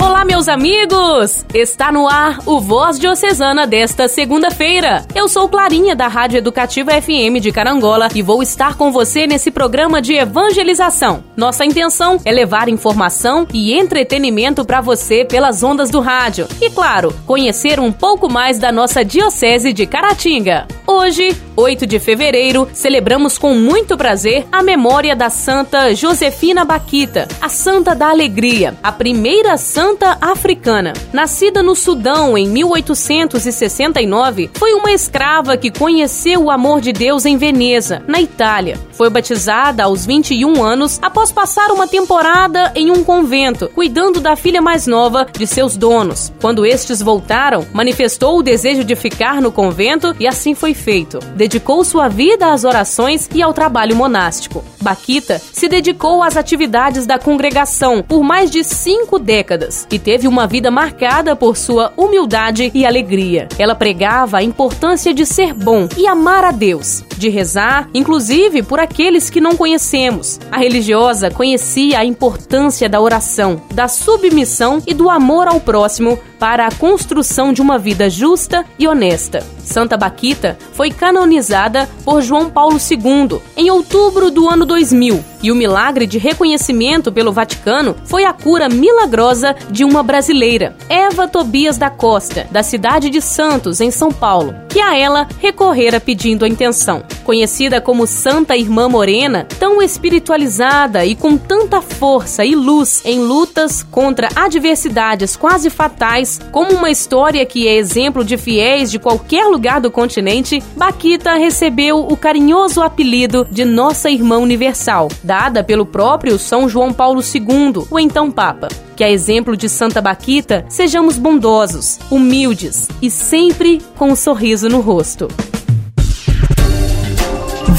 Olá, meus amigos! Está no ar o Voz Diocesana desta segunda-feira. Eu sou Clarinha, da Rádio Educativa FM de Carangola e vou estar com você nesse programa de evangelização. Nossa intenção é levar informação e entretenimento para você pelas ondas do rádio. E, claro, conhecer um pouco mais da nossa Diocese de Caratinga. Hoje, 8 de fevereiro, celebramos com muito prazer a memória da Santa Josefina Baquita, a Santa da Alegria, a primeira santa africana. Nascida no Sudão em 1869, foi uma escrava que conheceu o amor de Deus em Veneza, na Itália. Foi batizada aos 21 anos após passar uma temporada em um convento, cuidando da filha mais nova de seus donos. Quando estes voltaram, manifestou o desejo de ficar no convento e assim foi feito dedicou sua vida às orações e ao trabalho monástico. Baquita se dedicou às atividades da congregação por mais de cinco décadas e teve uma vida marcada por sua humildade e alegria. Ela pregava a importância de ser bom e amar a Deus, de rezar, inclusive por aqueles que não conhecemos. A religiosa conhecia a importância da oração, da submissão e do amor ao próximo para a construção de uma vida justa e honesta. Santa Baquita foi canonizada por João Paulo II em outubro do ano 2000 e o milagre de reconhecimento pelo Vaticano foi a cura milagrosa de uma brasileira, Eva Tobias da Costa, da cidade de Santos, em São Paulo, que a ela recorrera pedindo a intenção. Conhecida como Santa Irmã Morena, tão espiritualizada e com tanta força e luz em lutas contra adversidades quase fatais, como uma história que é exemplo de fiéis de qualquer lugar do continente, Baquita recebeu o carinhoso apelido de Nossa Irmã Universal, dada pelo próprio São João Paulo II, o então Papa. Que a exemplo de Santa Baquita, sejamos bondosos, humildes e sempre com um sorriso no rosto.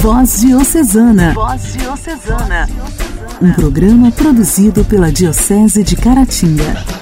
Voz Diocesana. Voz Diocesana. Um programa produzido pela Diocese de Caratinga.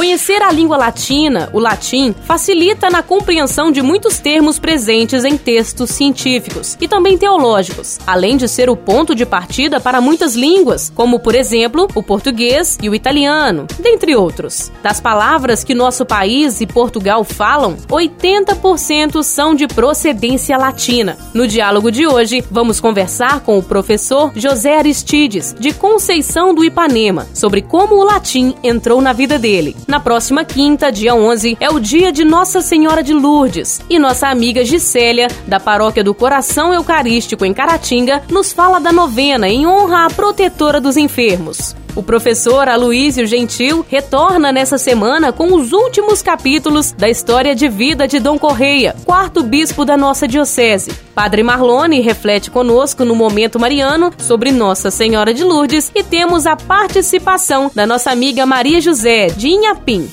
Conhecer a língua latina, o latim, facilita na compreensão de muitos termos presentes em textos científicos e também teológicos, além de ser o ponto de partida para muitas línguas, como, por exemplo, o português e o italiano, dentre outros. Das palavras que nosso país e Portugal falam, 80% são de procedência latina. No diálogo de hoje, vamos conversar com o professor José Aristides, de Conceição do Ipanema, sobre como o latim entrou na vida dele. Na próxima quinta, dia 11, é o dia de Nossa Senhora de Lourdes. E nossa amiga Gisélia, da Paróquia do Coração Eucarístico em Caratinga, nos fala da novena em honra à protetora dos enfermos. O professor Aloísio Gentil retorna nessa semana com os últimos capítulos da história de vida de Dom Correia, quarto bispo da nossa diocese. Padre Marlone reflete conosco no Momento Mariano sobre Nossa Senhora de Lourdes e temos a participação da nossa amiga Maria José, de Inhapim.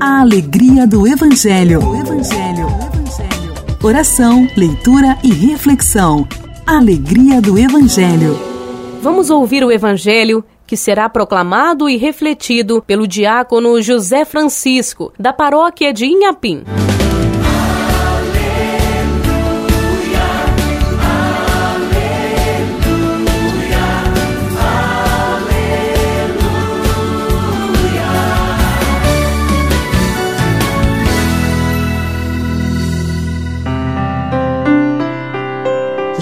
A alegria do Evangelho. O Evangelho. O Evangelho. Oração, leitura e reflexão. Alegria do Evangelho. Vamos ouvir o Evangelho que será proclamado e refletido pelo diácono José Francisco, da paróquia de Inhapim.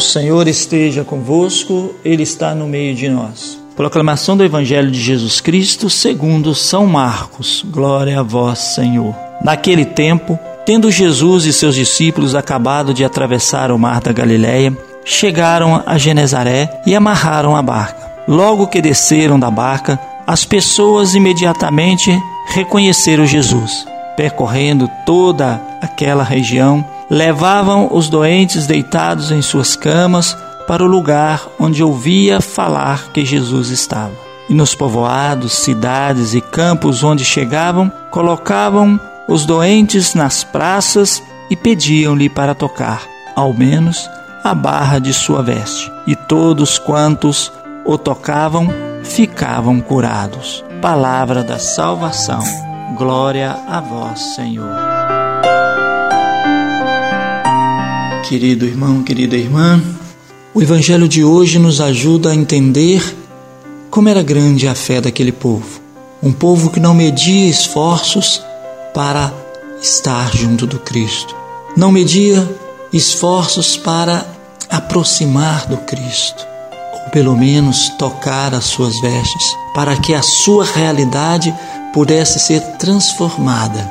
Senhor esteja convosco, Ele está no meio de nós. Proclamação do Evangelho de Jesus Cristo segundo São Marcos. Glória a vós, Senhor. Naquele tempo, tendo Jesus e seus discípulos acabado de atravessar o mar da Galiléia, chegaram a Genezaré e amarraram a barca. Logo que desceram da barca, as pessoas imediatamente reconheceram Jesus. Percorrendo toda aquela região, levavam os doentes deitados em suas camas para o lugar onde ouvia falar que Jesus estava. E nos povoados, cidades e campos onde chegavam, colocavam os doentes nas praças e pediam-lhe para tocar, ao menos, a barra de sua veste. E todos quantos o tocavam ficavam curados. Palavra da salvação. Glória a vós, Senhor. Querido irmão, querida irmã. O Evangelho de hoje nos ajuda a entender como era grande a fé daquele povo. Um povo que não media esforços para estar junto do Cristo. Não media esforços para aproximar do Cristo, ou pelo menos tocar as suas vestes, para que a sua realidade pudesse ser transformada.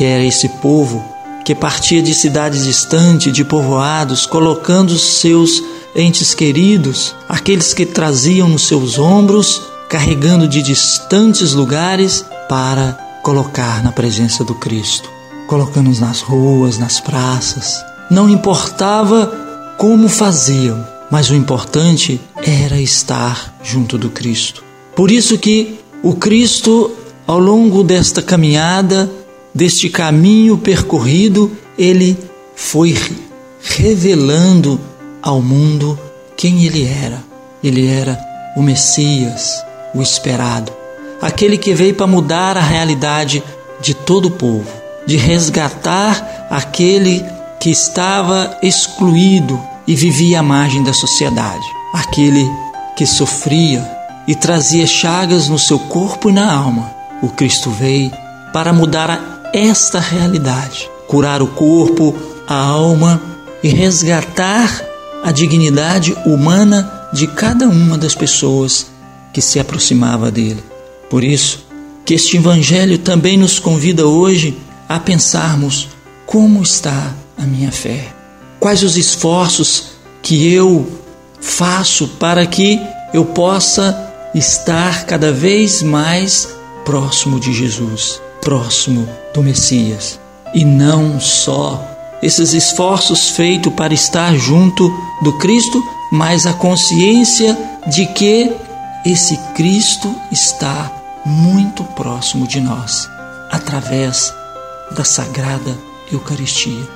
E era esse povo que partia de cidades distantes, de povoados, colocando seus entes queridos, aqueles que traziam nos seus ombros, carregando de distantes lugares para colocar na presença do Cristo, colocando-os nas ruas, nas praças. Não importava como faziam, mas o importante era estar junto do Cristo. Por isso que o Cristo, ao longo desta caminhada, deste caminho percorrido, ele foi revelando ao mundo quem ele era. Ele era o Messias, o esperado, aquele que veio para mudar a realidade de todo o povo, de resgatar aquele que estava excluído e vivia à margem da sociedade, aquele que sofria e trazia chagas no seu corpo e na alma. O Cristo veio para mudar esta realidade, curar o corpo, a alma e resgatar a dignidade humana de cada uma das pessoas que se aproximava dele. Por isso, que este evangelho também nos convida hoje a pensarmos como está a minha fé. Quais os esforços que eu faço para que eu possa estar cada vez mais próximo de Jesus próximo do Messias e não só esses esforços feitos para estar junto do Cristo, mas a consciência de que esse Cristo está muito próximo de nós através da sagrada Eucaristia.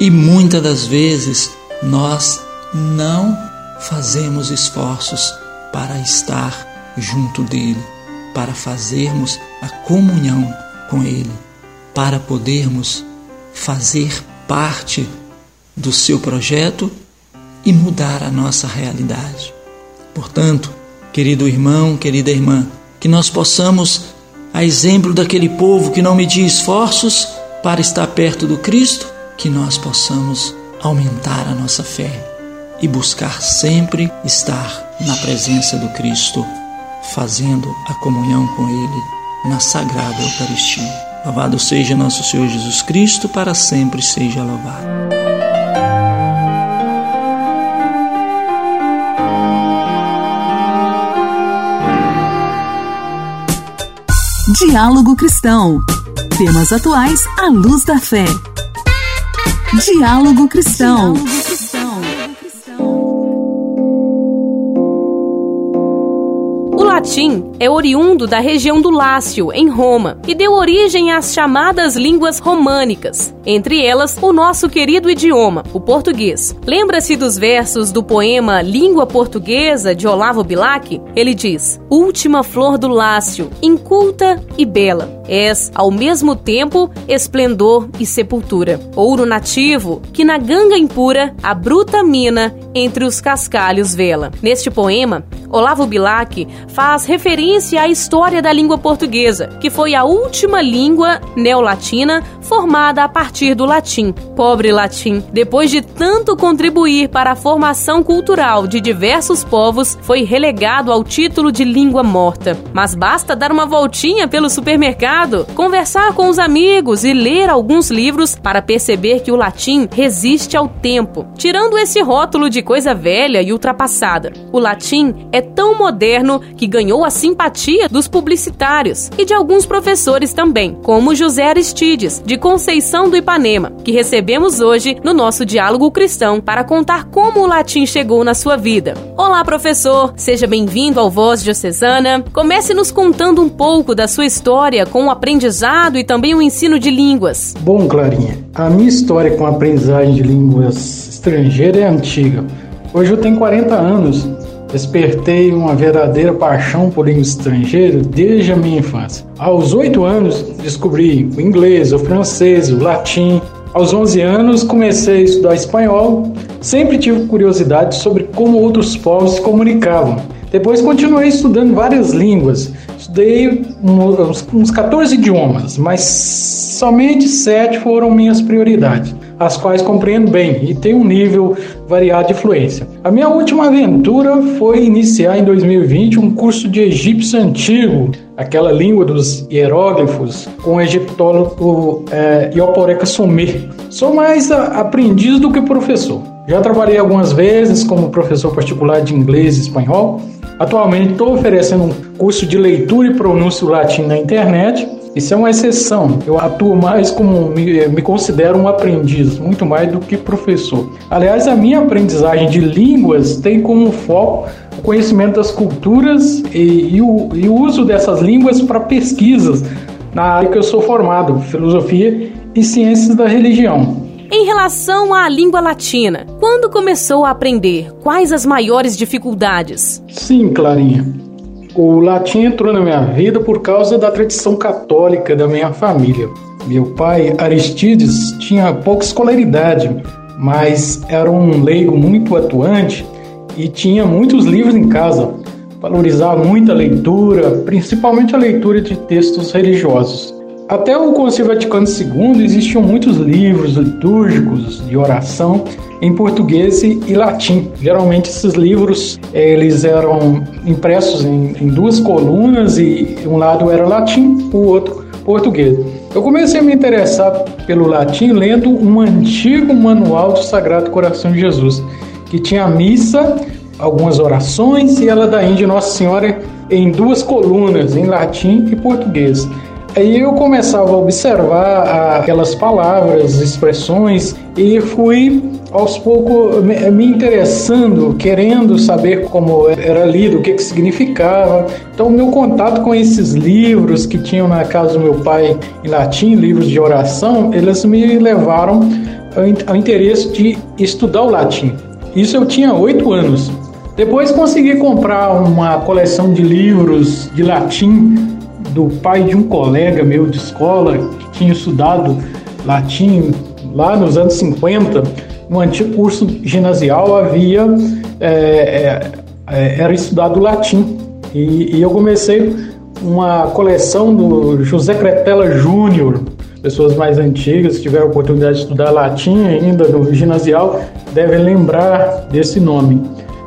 E muitas das vezes nós não fazemos esforços para estar junto dele, para fazermos a comunhão com Ele, para podermos fazer parte do seu projeto e mudar a nossa realidade. Portanto, querido irmão, querida irmã, que nós possamos, a exemplo daquele povo que não media esforços para estar perto do Cristo, que nós possamos aumentar a nossa fé e buscar sempre estar na presença do Cristo, fazendo a comunhão com Ele na Sagrada Eucaristia. Louvado seja nosso Senhor Jesus Cristo, para sempre seja louvado. Diálogo Cristão. Temas atuais à luz da fé. Diálogo Cristão. Diálogo latim é oriundo da região do Lácio, em Roma, e deu origem às chamadas línguas românicas, entre elas o nosso querido idioma, o português. Lembra-se dos versos do poema Língua Portuguesa de Olavo Bilac? Ele diz: Última flor do Lácio, inculta e bela és, ao mesmo tempo, esplendor e sepultura. Ouro nativo, que na ganga impura a bruta mina entre os cascalhos vela. Neste poema, Olavo Bilac faz referência à história da língua portuguesa, que foi a última língua neolatina formada a partir do latim. Pobre latim, depois de tanto contribuir para a formação cultural de diversos povos, foi relegado ao título de língua morta. Mas basta dar uma voltinha pelo supermercado conversar com os amigos e ler alguns livros para perceber que o latim resiste ao tempo, tirando esse rótulo de coisa velha e ultrapassada. O latim é tão moderno que ganhou a simpatia dos publicitários e de alguns professores também, como José Aristides, de Conceição do Ipanema, que recebemos hoje no nosso Diálogo Cristão para contar como o latim chegou na sua vida. Olá, professor! Seja bem-vindo ao Voz Diocesana. Comece nos contando um pouco da sua história com o aprendizado e também o ensino de línguas? Bom, Clarinha, a minha história com a aprendizagem de línguas estrangeiras é antiga. Hoje eu tenho 40 anos. Despertei uma verdadeira paixão por língua estrangeira desde a minha infância. Aos oito anos, descobri o inglês, o francês, o latim. Aos 11 anos comecei a estudar espanhol, sempre tive curiosidade sobre como outros povos se comunicavam. Depois continuei estudando várias línguas, estudei uns, uns 14 idiomas, mas somente sete foram minhas prioridades as quais compreendo bem e tenho um nível variado de fluência. A minha última aventura foi iniciar em 2020 um curso de egípcio antigo, aquela língua dos hieróglifos, com o egiptólogo é, Ioporeka Somé. Sou mais aprendiz do que professor. Já trabalhei algumas vezes como professor particular de inglês e espanhol. Atualmente estou oferecendo um curso de leitura e pronúncio latim na internet isso é uma exceção. Eu atuo mais como me, me, considero um aprendiz, muito mais do que professor. Aliás, a minha aprendizagem de línguas tem como foco o conhecimento das culturas e, e, o, e o uso dessas línguas para pesquisas na área que eu sou formado, filosofia e ciências da religião. Em relação à língua latina, quando começou a aprender? Quais as maiores dificuldades? Sim, Clarinha. O latim entrou na minha vida por causa da tradição católica da minha família. Meu pai, Aristides, tinha pouca escolaridade, mas era um leigo muito atuante e tinha muitos livros em casa. Valorizava muito a leitura, principalmente a leitura de textos religiosos. Até o Concílio Vaticano II existiam muitos livros litúrgicos de oração em português e latim. Geralmente esses livros eles eram impressos em, em duas colunas e um lado era latim, o outro português. Eu comecei a me interessar pelo latim lendo um antigo manual do Sagrado Coração de Jesus, que tinha a missa, algumas orações e ela da Índia Nossa Senhora em duas colunas, em latim e português. Aí eu começava a observar aquelas palavras, expressões e fui aos poucos me interessando, querendo saber como era lido, o que, que significava. Então, meu contato com esses livros que tinham na casa do meu pai em latim, livros de oração, eles me levaram ao interesse de estudar o latim. Isso eu tinha oito anos. Depois consegui comprar uma coleção de livros de latim do pai de um colega meu de escola que tinha estudado latim lá nos anos 50, no antigo curso ginasial havia é, é, é, era estudado latim e, e, eu comecei uma coleção do José Cretella Júnior. Pessoas mais antigas que tiveram a oportunidade de estudar latim ainda no ginasial devem lembrar desse nome.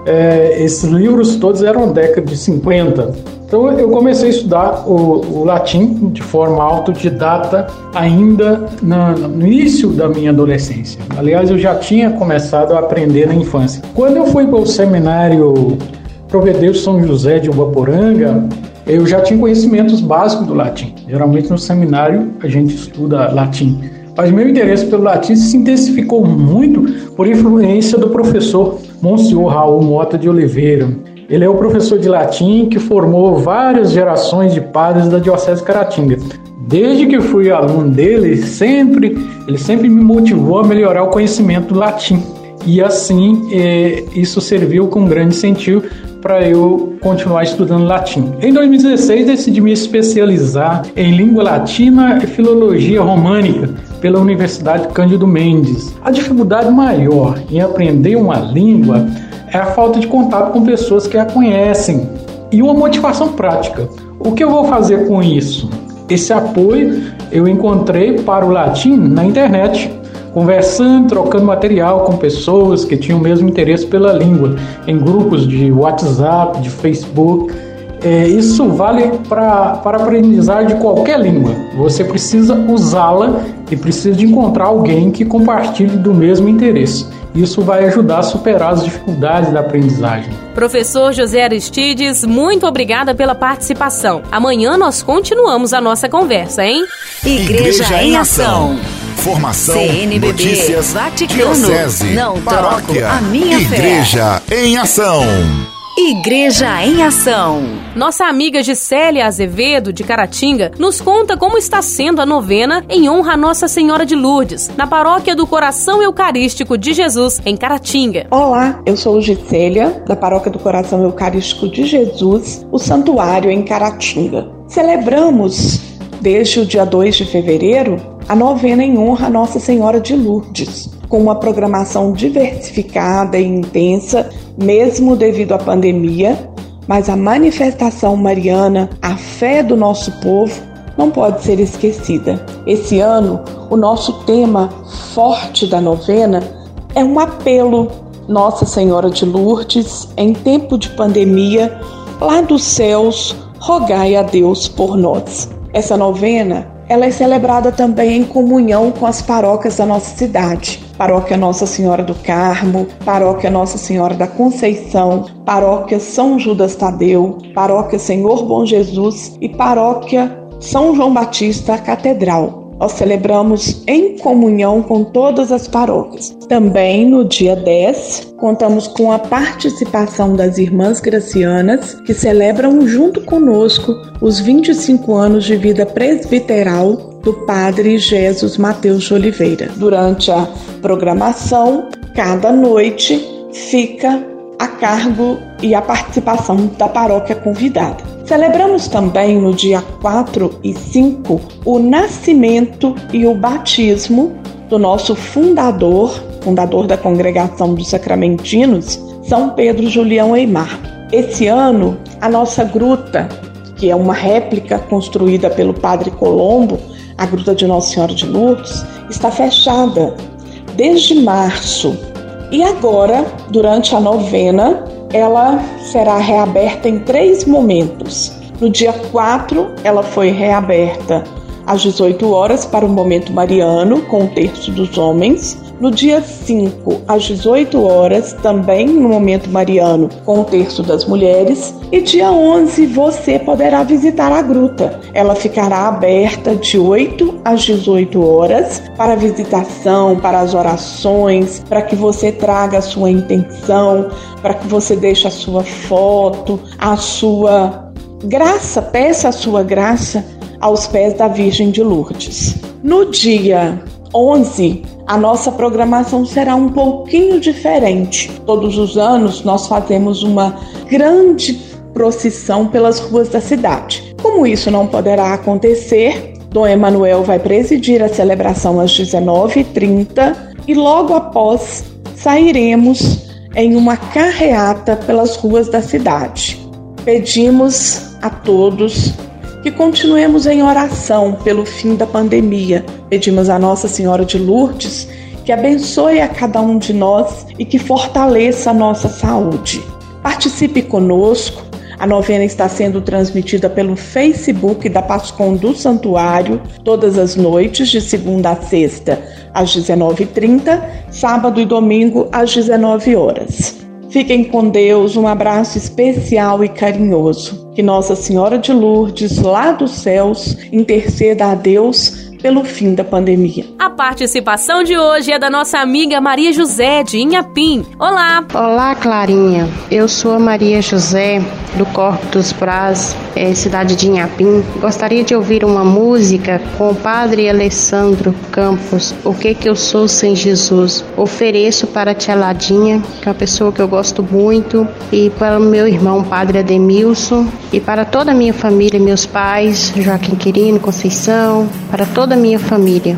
É, esses livros todos eram da década de 50. Então eu comecei a estudar o, o latim de forma autodidata ainda na, no início da minha adolescência. Aliás, eu já tinha começado a aprender na infância. Quando eu fui para o seminário Provedeu São José de Ubaporanga, eu já tinha conhecimentos básicos do latim. Geralmente no seminário a gente estuda latim. Mas meu interesse pelo latim se intensificou muito por influência do professor Monsenhor Raul Mota de Oliveira, ele é o professor de latim que formou várias gerações de padres da Diocese de Caratinga. Desde que fui aluno dele, sempre, ele sempre me motivou a melhorar o conhecimento do latim. E assim, é, isso serviu com grande incentivo para eu continuar estudando latim. Em 2016, decidi me especializar em língua latina e filologia românica pela Universidade Cândido Mendes. A dificuldade maior em aprender uma língua é a falta de contato com pessoas que a conhecem e uma motivação prática. O que eu vou fazer com isso? Esse apoio eu encontrei para o latim na internet, conversando, trocando material com pessoas que tinham o mesmo interesse pela língua, em grupos de WhatsApp, de Facebook. É, isso vale para para aprendizagem de qualquer língua. Você precisa usá-la e precisa de encontrar alguém que compartilhe do mesmo interesse. Isso vai ajudar a superar as dificuldades da aprendizagem. Professor José Aristides, muito obrigada pela participação. Amanhã nós continuamos a nossa conversa, hein? Igreja, Igreja em Ação. Formação, CNBB, notícias, Vaticano, diocese, não paróquia, a minha Igreja fé. em Ação. Igreja em Ação. Nossa amiga Gisélia Azevedo, de Caratinga, nos conta como está sendo a novena em honra a Nossa Senhora de Lourdes, na paróquia do Coração Eucarístico de Jesus, em Caratinga. Olá, eu sou Gisélia, da paróquia do Coração Eucarístico de Jesus, o santuário em Caratinga. Celebramos, desde o dia 2 de fevereiro, a novena em honra a Nossa Senhora de Lourdes, com uma programação diversificada e intensa, mesmo devido à pandemia, mas a manifestação mariana, a fé do nosso povo, não pode ser esquecida. Esse ano, o nosso tema forte da novena é um apelo Nossa Senhora de Lourdes em tempo de pandemia, lá dos céus, rogai a Deus por nós. Essa novena, ela é celebrada também em comunhão com as paróquias da nossa cidade. Paróquia Nossa Senhora do Carmo, Paróquia Nossa Senhora da Conceição, Paróquia São Judas Tadeu, Paróquia Senhor Bom Jesus e Paróquia são João Batista Catedral. Nós celebramos em comunhão com todas as paróquias. Também no dia 10, contamos com a participação das irmãs gracianas, que celebram junto conosco os 25 anos de vida presbiteral do Padre Jesus Mateus de Oliveira. Durante a programação, cada noite fica a cargo e a participação da paróquia convidada. Celebramos também no dia 4 e 5 o nascimento e o batismo do nosso fundador, fundador da Congregação dos Sacramentinos, São Pedro Julião Eimar. Esse ano, a nossa gruta, que é uma réplica construída pelo Padre Colombo, a Gruta de Nossa Senhora de Lourdes, está fechada desde março. E agora, durante a novena, ela será reaberta em três momentos. No dia 4, ela foi reaberta às 18 horas para o momento mariano, com o terço dos homens. No dia 5, às 18 horas, também no momento mariano, com o terço das mulheres. E dia 11, você poderá visitar a gruta. Ela ficará aberta de 8 às 18 horas para visitação, para as orações, para que você traga a sua intenção, para que você deixe a sua foto, a sua graça, peça a sua graça aos pés da Virgem de Lourdes. No dia 11, a nossa programação será um pouquinho diferente. Todos os anos nós fazemos uma grande procissão pelas ruas da cidade. Como isso não poderá acontecer, Dom Emanuel vai presidir a celebração às 19h30 e logo após sairemos em uma carreata pelas ruas da cidade. Pedimos a todos que continuemos em oração pelo fim da pandemia. Pedimos a Nossa Senhora de Lourdes que abençoe a cada um de nós e que fortaleça a nossa saúde. Participe conosco. A novena está sendo transmitida pelo Facebook da Pascom do Santuário todas as noites, de segunda a sexta, às 19h30, sábado e domingo, às 19 horas. Fiquem com Deus, um abraço especial e carinhoso. Que Nossa Senhora de Lourdes, lá dos céus, interceda a Deus pelo fim da pandemia. A participação de hoje é da nossa amiga Maria José de Inhapim. Olá! Olá, Clarinha. Eu sou a Maria José do Corpo dos Praz, é, cidade de Inhapim. Gostaria de ouvir uma música com o Padre Alessandro Campos, O que que eu sou sem Jesus. Ofereço para a tia Ladinha, que é uma pessoa que eu gosto muito, e para o meu irmão Padre Ademilson, e para toda a minha família, meus pais, Joaquim Quirino, Conceição, para toda a minha família.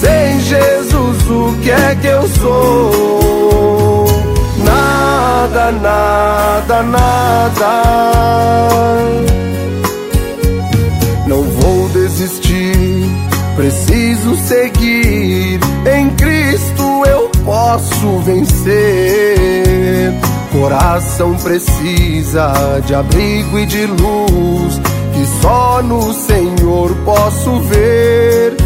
Sem Jesus o que é que eu sou? Nada, nada, nada. Não vou desistir, preciso seguir. Em Cristo eu posso vencer. Coração precisa de abrigo e de luz que só no Senhor posso ver.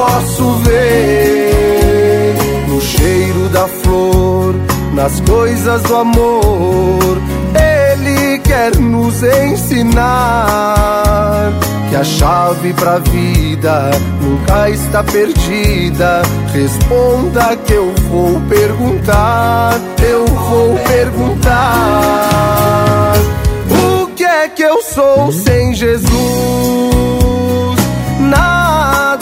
Posso ver no cheiro da flor, nas coisas do amor. Ele quer nos ensinar que a chave pra vida nunca está perdida. Responda que eu vou perguntar, eu vou perguntar. O que é que eu sou sem Jesus?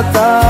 tratar.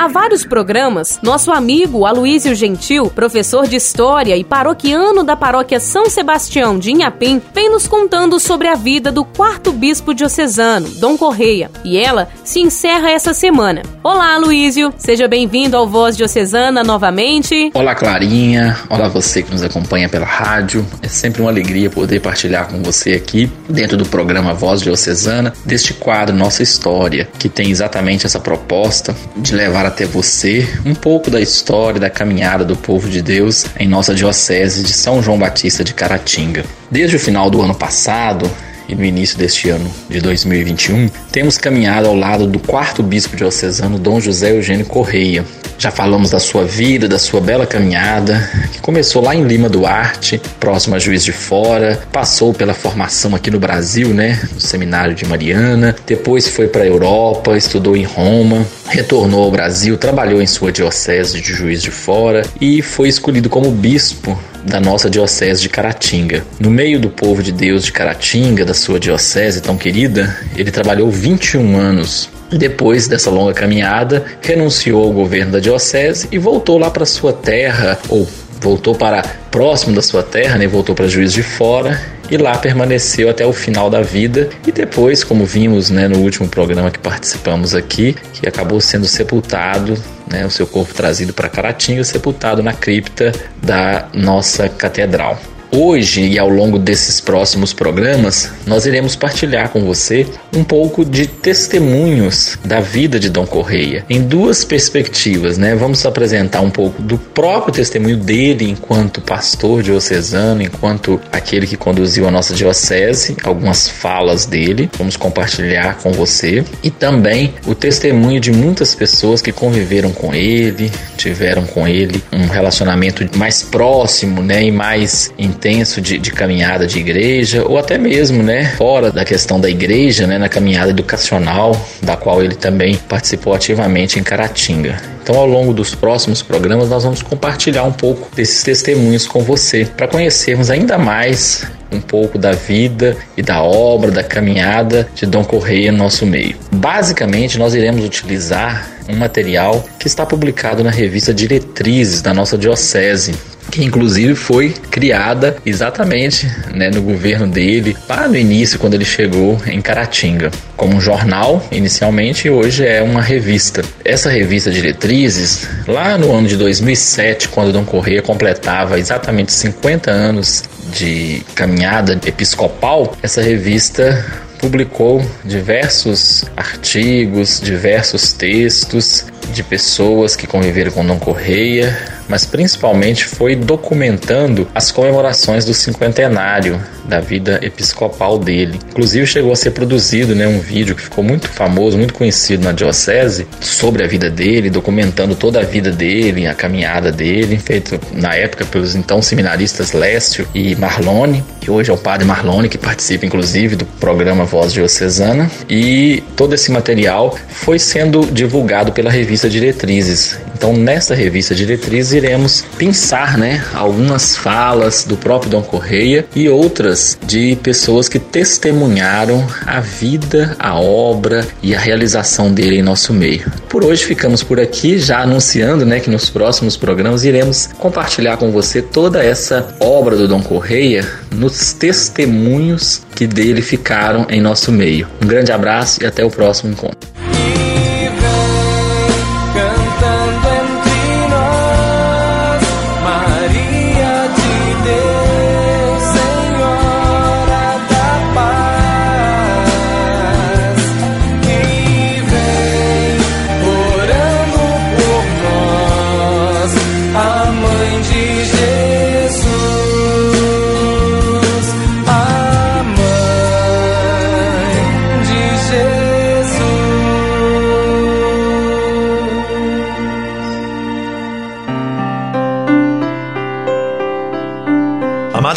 Há vários programas, nosso amigo Aloísio Gentil, professor de História e paroquiano da paróquia São Sebastião de Inhapim, vem nos contando sobre a vida do quarto bispo diocesano, Dom Correia, e ela se encerra essa semana. Olá, Aloísio, seja bem-vindo ao Voz Diocesana novamente. Olá, Clarinha, olá você que nos acompanha pela rádio. É sempre uma alegria poder partilhar com você aqui, dentro do programa Voz Diocesana, deste quadro Nossa História, que tem exatamente essa proposta de levar até você um pouco da história da caminhada do povo de Deus em nossa diocese de São João Batista de Caratinga. Desde o final do ano passado, e no início deste ano de 2021, temos caminhado ao lado do quarto bispo diocesano Dom José Eugênio Correia. Já falamos da sua vida, da sua bela caminhada, que começou lá em Lima Duarte, próximo a Juiz de Fora, passou pela formação aqui no Brasil, né, no Seminário de Mariana, depois foi para a Europa, estudou em Roma, retornou ao Brasil, trabalhou em sua diocese de Juiz de Fora e foi escolhido como bispo da nossa diocese de Caratinga. No meio do povo de Deus de Caratinga, da sua diocese tão querida, ele trabalhou 21 anos. Depois dessa longa caminhada, renunciou ao governo da diocese e voltou lá para sua terra, ou voltou para próximo da sua terra, né? voltou para Juiz de Fora e lá permaneceu até o final da vida e depois, como vimos né, no último programa que participamos aqui, que acabou sendo sepultado, né, o seu corpo trazido para Caratinga, sepultado na cripta da nossa catedral. Hoje e ao longo desses próximos programas, nós iremos partilhar com você um pouco de testemunhos da vida de Dom Correia, em duas perspectivas, né? Vamos apresentar um pouco do próprio testemunho dele enquanto pastor diocesano, enquanto aquele que conduziu a nossa diocese, algumas falas dele, vamos compartilhar com você, e também o testemunho de muitas pessoas que conviveram com ele, tiveram com ele um relacionamento mais próximo, né, e mais intenso de, de caminhada de igreja, ou até mesmo, né, fora da questão da igreja, né, na caminhada educacional, da qual ele também participou ativamente em Caratinga. Então, ao longo dos próximos programas, nós vamos compartilhar um pouco desses testemunhos com você, para conhecermos ainda mais um pouco da vida e da obra, da caminhada de Dom Correia no nosso meio. Basicamente, nós iremos utilizar um material que está publicado na revista Diretrizes da nossa Diocese, que inclusive foi criada exatamente né, no governo dele, lá no início, quando ele chegou em Caratinga, como um jornal inicialmente e hoje é uma revista. Essa revista Diretrizes, lá no ano de 2007, quando Dom Correia completava exatamente 50 anos de caminhada episcopal, essa revista publicou diversos artigos, diversos textos de pessoas que conviveram com Dom Correia, mas principalmente foi documentando as comemorações do cinquentenário da vida episcopal dele. Inclusive chegou a ser produzido né, um vídeo que ficou muito famoso, muito conhecido na diocese, sobre a vida dele, documentando toda a vida dele, a caminhada dele, feito na época pelos então seminaristas Lécio e Marlone, que hoje é o padre Marlone, que participa inclusive do programa Voz Diocesana, e todo esse material foi sendo divulgado pela revista Diretrizes. Então, nesta revista Diretrizes, iremos pensar né, algumas falas do próprio Dom Correia e outras de pessoas que testemunharam a vida, a obra e a realização dele em nosso meio. Por hoje ficamos por aqui, já anunciando né, que nos próximos programas iremos compartilhar com você toda essa obra do Dom Correia nos testemunhos que dele ficaram em nosso meio. Um grande abraço e até o próximo encontro.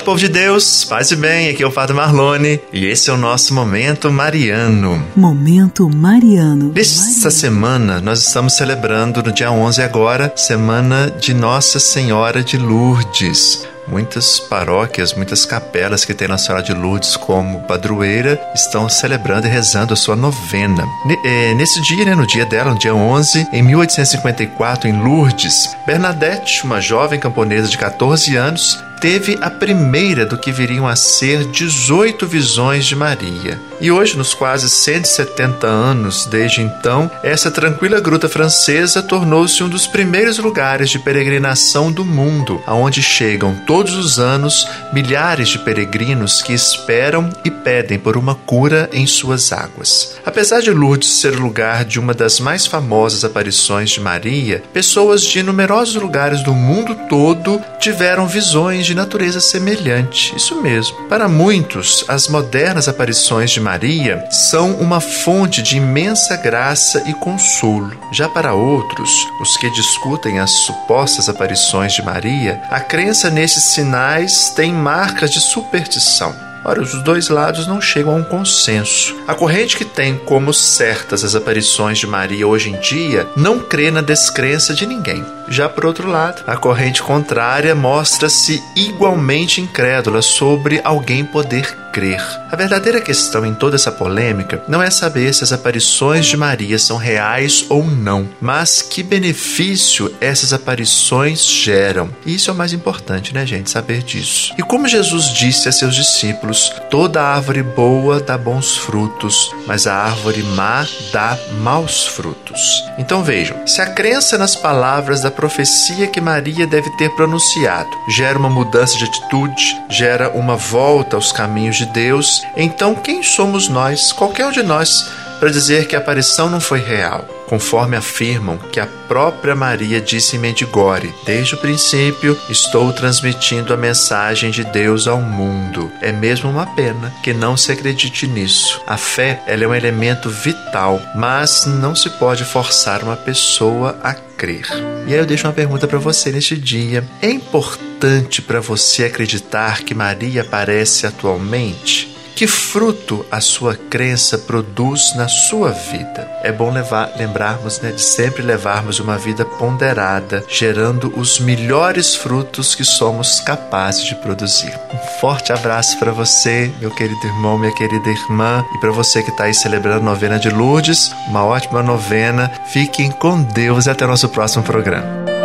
Povo de Deus, paz e bem, aqui é o Padre Marlone e esse é o nosso Momento Mariano. Momento Mariano. Nesta semana nós estamos celebrando no dia 11 agora, Semana de Nossa Senhora de Lourdes. Muitas paróquias, muitas capelas que tem Nossa Senhora de Lourdes como padroeira estão celebrando e rezando a sua novena. Eh, nesse dia, né, no dia dela, no dia 11, em 1854, em Lourdes, Bernadette, uma jovem camponesa de 14 anos, teve a primeira do que viriam a ser 18 visões de Maria. E hoje, nos quase 170 anos desde então, essa tranquila gruta francesa tornou-se um dos primeiros lugares de peregrinação do mundo, aonde chegam todos os anos milhares de peregrinos que esperam e pedem por uma cura em suas águas. Apesar de Lourdes ser o lugar de uma das mais famosas aparições de Maria, pessoas de numerosos lugares do mundo todo tiveram visões de natureza semelhante. Isso mesmo. Para muitos, as modernas aparições de Maria são uma fonte de imensa graça e consolo. Já para outros, os que discutem as supostas aparições de Maria, a crença nesses sinais tem marcas de superstição. Ora, os dois lados não chegam a um consenso. A corrente que tem como certas as aparições de Maria hoje em dia não crê na descrença de ninguém. Já por outro lado, a corrente contrária mostra-se igualmente incrédula sobre alguém poder crer. A verdadeira questão em toda essa polêmica não é saber se as aparições de Maria são reais ou não, mas que benefício essas aparições geram. E isso é o mais importante, né, gente? Saber disso. E como Jesus disse a seus discípulos: toda árvore boa dá bons frutos, mas a árvore má dá maus frutos. Então vejam: se a crença nas palavras da profecia que Maria deve ter pronunciado. Gera uma mudança de atitude, gera uma volta aos caminhos de Deus, então quem somos nós, qualquer um de nós, para dizer que a aparição não foi real? Conforme afirmam que a própria Maria disse em Medigore, desde o princípio estou transmitindo a mensagem de Deus ao mundo. É mesmo uma pena que não se acredite nisso. A fé é um elemento vital, mas não se pode forçar uma pessoa a crer. E aí eu deixo uma pergunta para você neste dia. É importante para você acreditar que Maria aparece atualmente? Que fruto a sua crença produz na sua vida? É bom levar, lembrarmos né, de sempre levarmos uma vida ponderada, gerando os melhores frutos que somos capazes de produzir. Um forte abraço para você, meu querido irmão, minha querida irmã, e para você que está aí celebrando a novena de Lourdes, uma ótima novena. Fiquem com Deus e até o nosso próximo programa.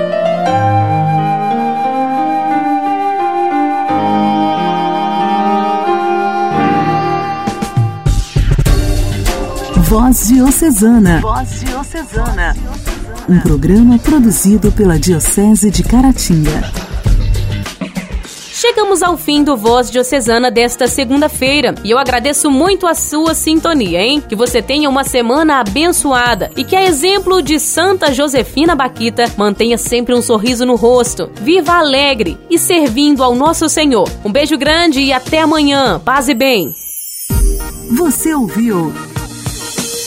Voz Diocesana. Voz Diocesana. Um programa produzido pela Diocese de Caratinga. Chegamos ao fim do Voz Diocesana desta segunda-feira e eu agradeço muito a sua sintonia, hein? Que você tenha uma semana abençoada e que, a exemplo de Santa Josefina Baquita, mantenha sempre um sorriso no rosto. Viva alegre e servindo ao nosso Senhor. Um beijo grande e até amanhã. Paz e bem. Você ouviu